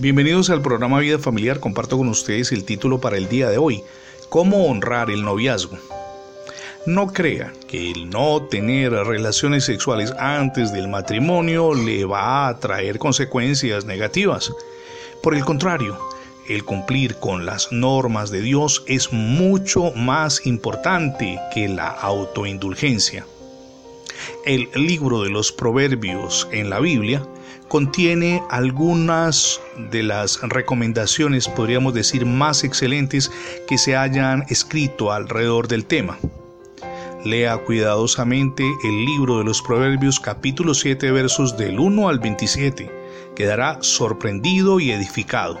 Bienvenidos al programa Vida Familiar. Comparto con ustedes el título para el día de hoy, ¿Cómo honrar el noviazgo? No crea que el no tener relaciones sexuales antes del matrimonio le va a traer consecuencias negativas. Por el contrario, el cumplir con las normas de Dios es mucho más importante que la autoindulgencia. El libro de los proverbios en la Biblia contiene algunas de las recomendaciones, podríamos decir, más excelentes que se hayan escrito alrededor del tema. Lea cuidadosamente el libro de los Proverbios capítulo 7 versos del 1 al 27. Quedará sorprendido y edificado.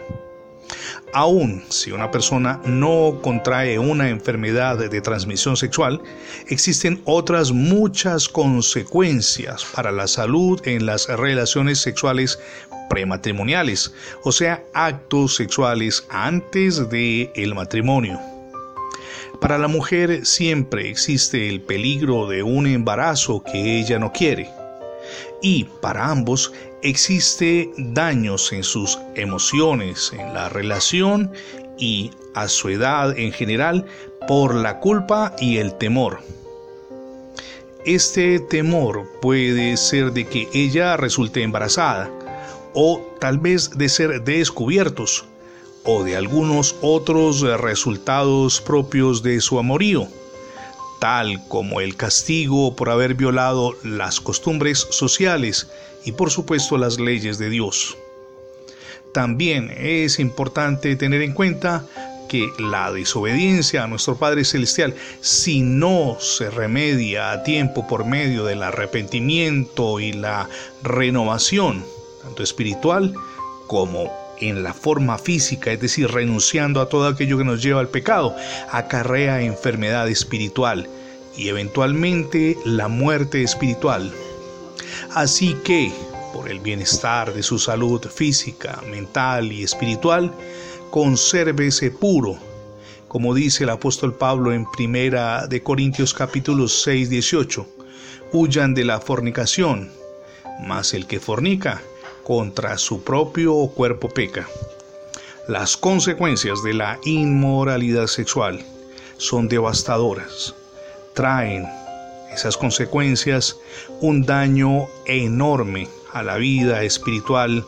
Aún si una persona no contrae una enfermedad de transmisión sexual, existen otras muchas consecuencias para la salud en las relaciones sexuales prematrimoniales, o sea, actos sexuales antes del el matrimonio. Para la mujer siempre existe el peligro de un embarazo que ella no quiere y para ambos existe daños en sus emociones, en la relación y a su edad en general por la culpa y el temor. Este temor puede ser de que ella resulte embarazada o tal vez de ser descubiertos o de algunos otros resultados propios de su amorío tal como el castigo por haber violado las costumbres sociales y por supuesto las leyes de Dios. También es importante tener en cuenta que la desobediencia a nuestro Padre Celestial, si no se remedia a tiempo por medio del arrepentimiento y la renovación, tanto espiritual como en la forma física, es decir, renunciando a todo aquello que nos lleva al pecado, acarrea enfermedad espiritual y eventualmente la muerte espiritual. Así que, por el bienestar de su salud física, mental y espiritual, consérvese puro, como dice el apóstol Pablo en Primera de Corintios capítulo 6, 18. Huyan de la fornicación, mas el que fornica contra su propio cuerpo peca. Las consecuencias de la inmoralidad sexual son devastadoras. Traen esas consecuencias un daño enorme a la vida espiritual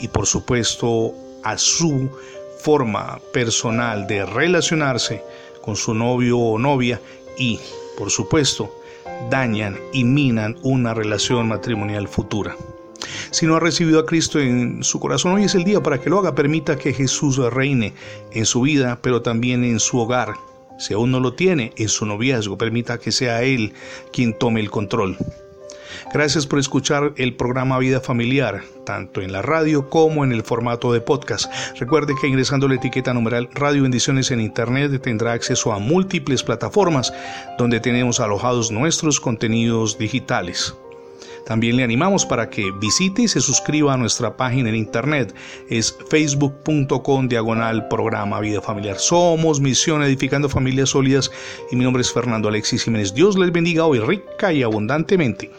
y por supuesto a su forma personal de relacionarse con su novio o novia y por supuesto dañan y minan una relación matrimonial futura. Si no ha recibido a Cristo en su corazón, hoy es el día para que lo haga. Permita que Jesús reine en su vida, pero también en su hogar. Si aún no lo tiene, en su noviazgo, permita que sea Él quien tome el control. Gracias por escuchar el programa Vida Familiar, tanto en la radio como en el formato de podcast. Recuerde que ingresando la etiqueta numeral Radio Bendiciones en Internet tendrá acceso a múltiples plataformas donde tenemos alojados nuestros contenidos digitales. También le animamos para que visite y se suscriba a nuestra página en internet. Es facebook.com diagonal programa Vida Familiar. Somos Misión Edificando Familias Sólidas y mi nombre es Fernando Alexis Jiménez. Dios les bendiga hoy rica y abundantemente.